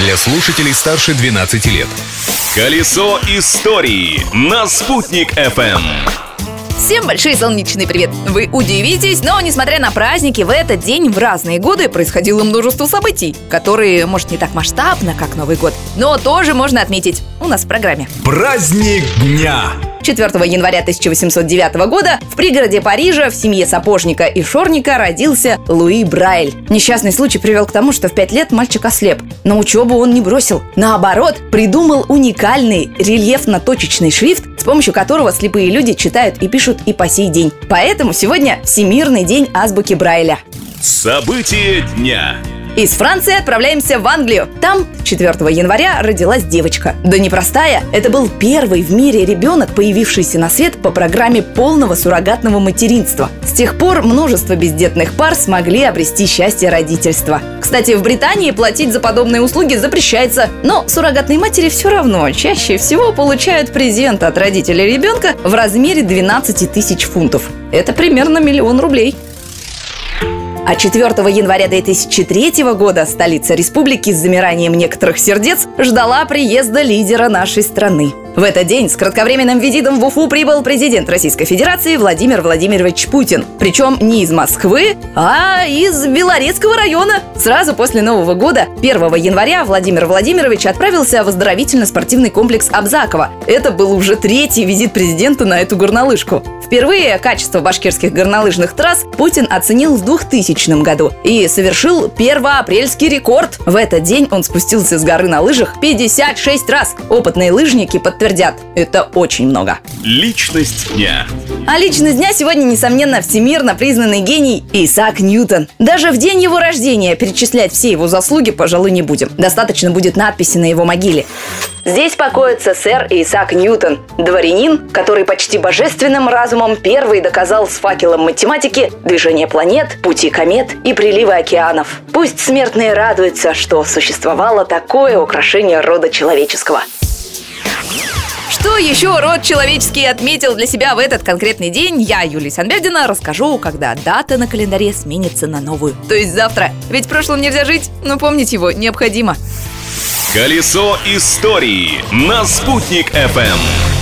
для слушателей старше 12 лет. Колесо истории на «Спутник FM. Всем большой солнечный привет! Вы удивитесь, но несмотря на праздники, в этот день в разные годы происходило множество событий, которые, может, не так масштабно, как Новый год, но тоже можно отметить у нас в программе. Праздник дня! 4 января 1809 года в пригороде Парижа в семье сапожника и шорника родился Луи Брайль. Несчастный случай привел к тому, что в 5 лет мальчик ослеп. Но учебу он не бросил. Наоборот, придумал уникальный рельефно-точечный шрифт, с помощью которого слепые люди читают и пишут и по сей день. Поэтому сегодня Всемирный день азбуки Брайля. События дня. Из Франции отправляемся в Англию. Там 4 января родилась девочка. Да непростая, это был первый в мире ребенок, появившийся на свет по программе полного суррогатного материнства. С тех пор множество бездетных пар смогли обрести счастье родительства. Кстати, в Британии платить за подобные услуги запрещается, но суррогатные матери все равно чаще всего получают презент от родителей ребенка в размере 12 тысяч фунтов. Это примерно миллион рублей. А 4 января 2003 года столица республики с замиранием некоторых сердец ждала приезда лидера нашей страны. В этот день с кратковременным визитом в Уфу прибыл президент Российской Федерации Владимир Владимирович Путин. Причем не из Москвы, а из Белорецкого района. Сразу после Нового года, 1 января, Владимир Владимирович отправился в оздоровительно-спортивный комплекс Абзакова. Это был уже третий визит президента на эту горнолыжку. Впервые качество башкирских горнолыжных трасс Путин оценил в 2000 году и совершил первоапрельский рекорд. В этот день он спустился с горы на лыжах 56 раз. Опытные лыжники подтвердят, это очень много. Личность дня. А личность дня сегодня, несомненно, всемирно признанный гений Исаак Ньютон. Даже в день его рождения перечислять все его заслуги, пожалуй, не будем. Достаточно будет надписи на его могиле. Здесь покоится сэр Исаак Ньютон, дворянин, который почти божественным разумом первый доказал с факелом математики движение планет, пути комет и приливы океанов. Пусть смертные радуются, что существовало такое украшение рода человеческого. Еще род человеческий отметил для себя в этот конкретный день, я, Юлия Санбердина, расскажу, когда дата на календаре сменится на новую. То есть завтра. Ведь прошлым нельзя жить, но помнить его необходимо. Колесо истории на «Спутник FM.